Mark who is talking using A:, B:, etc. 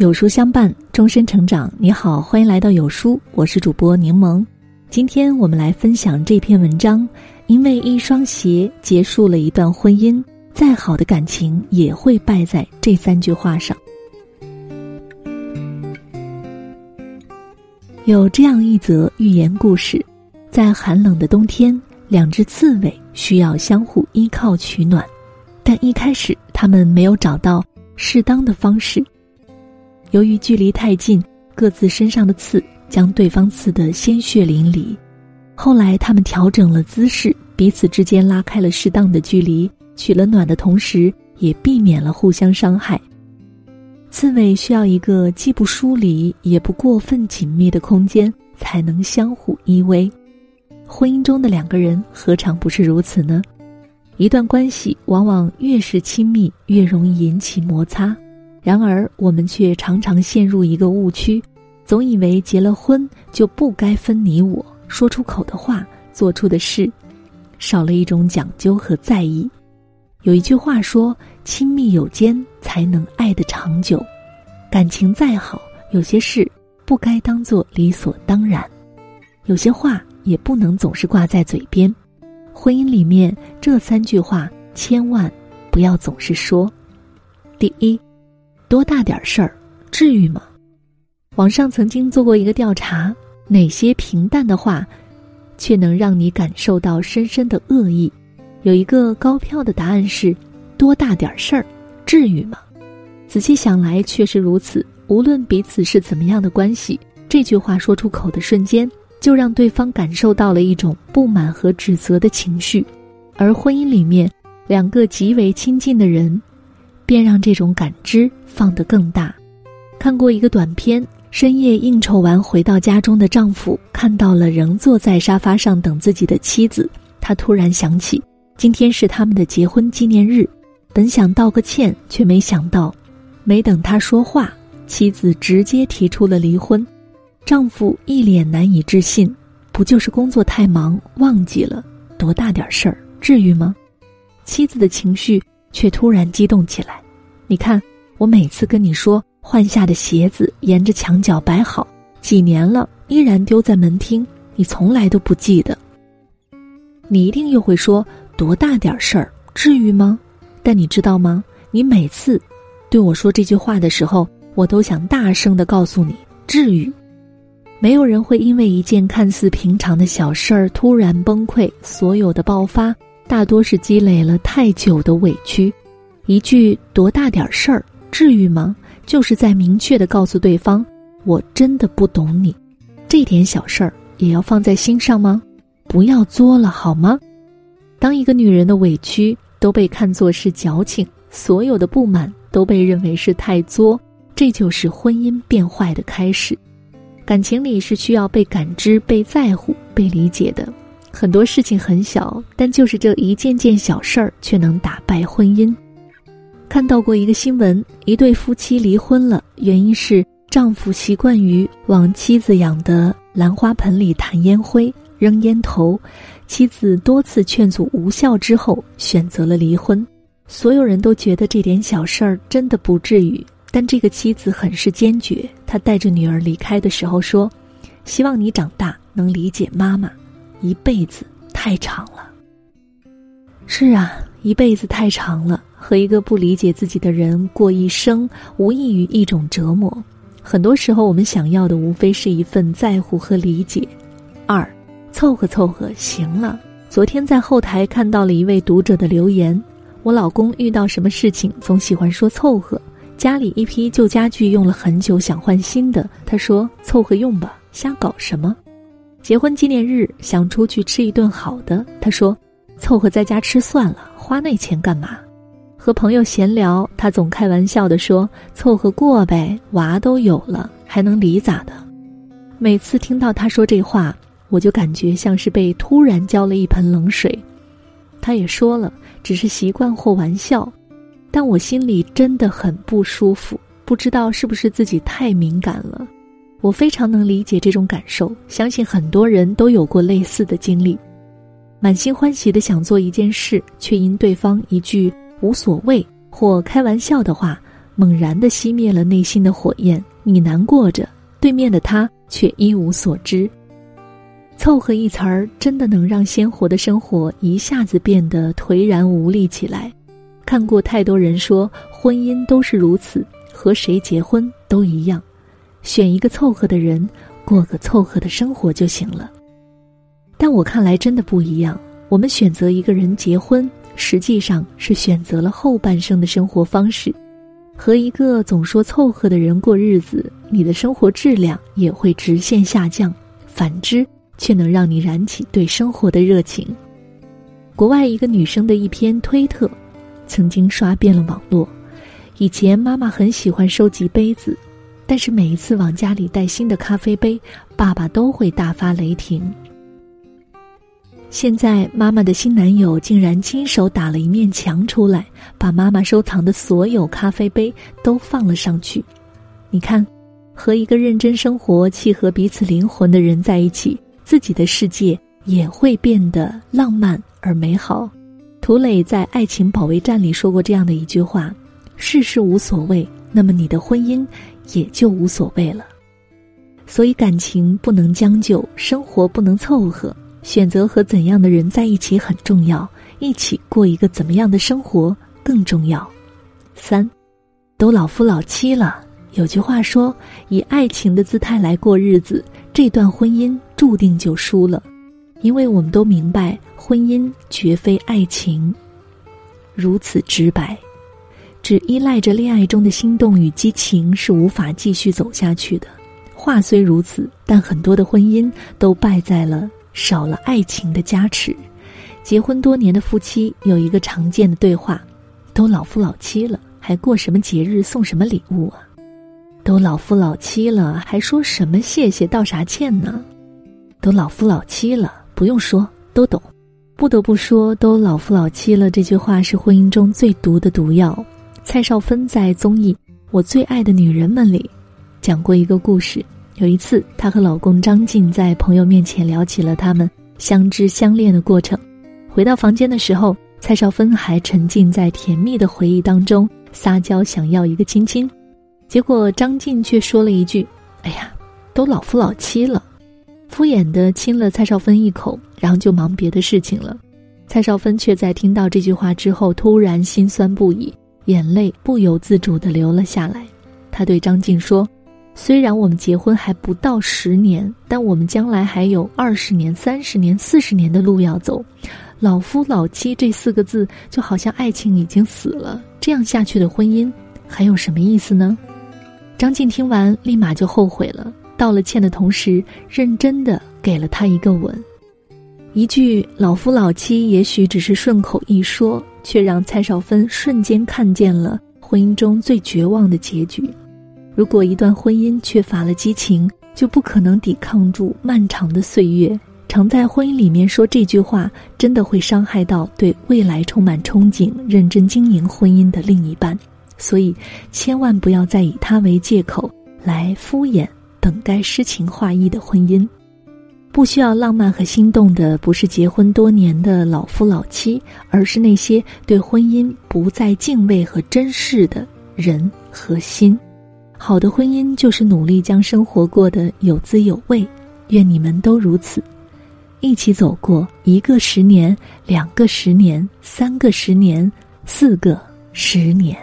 A: 有书相伴，终身成长。你好，欢迎来到有书，我是主播柠檬。今天我们来分享这篇文章：因为一双鞋结束了一段婚姻，再好的感情也会败在这三句话上。有这样一则寓言故事：在寒冷的冬天，两只刺猬需要相互依靠取暖，但一开始他们没有找到适当的方式。由于距离太近，各自身上的刺将对方刺得鲜血淋漓。后来，他们调整了姿势，彼此之间拉开了适当的距离，取了暖的同时，也避免了互相伤害。刺猬需要一个既不疏离也不过分紧密的空间，才能相互依偎。婚姻中的两个人何尝不是如此呢？一段关系往往越是亲密，越容易引起摩擦。然而，我们却常常陷入一个误区，总以为结了婚就不该分你我，说出口的话、做出的事，少了一种讲究和在意。有一句话说：“亲密有间，才能爱得长久。”感情再好，有些事不该当做理所当然，有些话也不能总是挂在嘴边。婚姻里面这三句话，千万不要总是说。第一。多大点事儿，至于吗？网上曾经做过一个调查，哪些平淡的话，却能让你感受到深深的恶意？有一个高票的答案是：多大点事儿，至于吗？仔细想来，确实如此。无论彼此是怎么样的关系，这句话说出口的瞬间，就让对方感受到了一种不满和指责的情绪。而婚姻里面，两个极为亲近的人。便让这种感知放得更大。看过一个短片，深夜应酬完回到家中的丈夫看到了仍坐在沙发上等自己的妻子，他突然想起今天是他们的结婚纪念日，本想道个歉，却没想到，没等他说话，妻子直接提出了离婚。丈夫一脸难以置信：“不就是工作太忙忘记了，多大点事儿，至于吗？”妻子的情绪。却突然激动起来，你看，我每次跟你说换下的鞋子沿着墙角摆好，几年了依然丢在门厅，你从来都不记得。你一定又会说多大点事儿，至于吗？但你知道吗？你每次对我说这句话的时候，我都想大声的告诉你，至于。没有人会因为一件看似平常的小事儿突然崩溃，所有的爆发。大多是积累了太久的委屈，一句多大点事儿，至于吗？就是在明确的告诉对方，我真的不懂你，这点小事儿也要放在心上吗？不要作了好吗？当一个女人的委屈都被看作是矫情，所有的不满都被认为是太作，这就是婚姻变坏的开始。感情里是需要被感知、被在乎、被理解的。很多事情很小，但就是这一件件小事儿，却能打败婚姻。看到过一个新闻，一对夫妻离婚了，原因是丈夫习惯于往妻子养的兰花盆里弹烟灰、扔烟头，妻子多次劝阻无效之后，选择了离婚。所有人都觉得这点小事儿真的不至于，但这个妻子很是坚决。她带着女儿离开的时候说：“希望你长大能理解妈妈。”一辈子太长了。是啊，一辈子太长了，和一个不理解自己的人过一生，无异于一种折磨。很多时候，我们想要的无非是一份在乎和理解。二，凑合凑合行了。昨天在后台看到了一位读者的留言：我老公遇到什么事情总喜欢说凑合，家里一批旧家具用了很久，想换新的，他说凑合用吧，瞎搞什么？结婚纪念日想出去吃一顿好的，他说：“凑合在家吃算了，花那钱干嘛？”和朋友闲聊，他总开玩笑的说：“凑合过呗，娃都有了，还能离咋的？”每次听到他说这话，我就感觉像是被突然浇了一盆冷水。他也说了，只是习惯或玩笑，但我心里真的很不舒服，不知道是不是自己太敏感了。我非常能理解这种感受，相信很多人都有过类似的经历。满心欢喜的想做一件事，却因对方一句无所谓或开玩笑的话，猛然的熄灭了内心的火焰。你难过着，对面的他却一无所知。凑合一词儿，真的能让鲜活的生活一下子变得颓然无力起来。看过太多人说，婚姻都是如此，和谁结婚都一样，选一个凑合的人，过个凑合的生活就行了。但我看来真的不一样。我们选择一个人结婚，实际上是选择了后半生的生活方式。和一个总说凑合的人过日子，你的生活质量也会直线下降。反之。却能让你燃起对生活的热情。国外一个女生的一篇推特，曾经刷遍了网络。以前妈妈很喜欢收集杯子，但是每一次往家里带新的咖啡杯，爸爸都会大发雷霆。现在妈妈的新男友竟然亲手打了一面墙出来，把妈妈收藏的所有咖啡杯都放了上去。你看，和一个认真生活、契合彼此灵魂的人在一起。自己的世界也会变得浪漫而美好。涂磊在《爱情保卫战》里说过这样的一句话：“世事无所谓，那么你的婚姻也就无所谓了。”所以，感情不能将就，生活不能凑合，选择和怎样的人在一起很重要，一起过一个怎么样的生活更重要。三，都老夫老妻了，有句话说：“以爱情的姿态来过日子。”这段婚姻注定就输了，因为我们都明白，婚姻绝非爱情。如此直白，只依赖着恋爱中的心动与激情是无法继续走下去的。话虽如此，但很多的婚姻都败在了少了爱情的加持。结婚多年的夫妻有一个常见的对话：都老夫老妻了，还过什么节日送什么礼物啊？都老夫老妻了，还说什么谢谢道啥歉呢？都老夫老妻了，不用说都懂。不得不说，都老夫老妻了这句话是婚姻中最毒的毒药。蔡少芬在综艺《我最爱的女人们》里讲过一个故事。有一次，她和老公张晋在朋友面前聊起了他们相知相恋的过程。回到房间的时候，蔡少芬还沉浸在甜蜜的回忆当中，撒娇想要一个亲亲。结果张晋却说了一句：“哎呀，都老夫老妻了。”敷衍的亲了蔡少芬一口，然后就忙别的事情了。蔡少芬却在听到这句话之后，突然心酸不已，眼泪不由自主的流了下来。他对张晋说：“虽然我们结婚还不到十年，但我们将来还有二十年、三十年、四十年的路要走。老夫老妻这四个字，就好像爱情已经死了。这样下去的婚姻，还有什么意思呢？”张晋听完，立马就后悔了，道了歉的同时，认真的给了他一个吻。一句“老夫老妻”也许只是顺口一说，却让蔡少芬瞬间看见了婚姻中最绝望的结局。如果一段婚姻缺乏了激情，就不可能抵抗住漫长的岁月。常在婚姻里面说这句话，真的会伤害到对未来充满憧憬、认真经营婚姻的另一半。所以，千万不要再以他为借口来敷衍本该诗情画意的婚姻。不需要浪漫和心动的，不是结婚多年的老夫老妻，而是那些对婚姻不再敬畏和珍视的人和心。好的婚姻就是努力将生活过得有滋有味。愿你们都如此，一起走过一个十年、两个十年、三个十年、四个十年。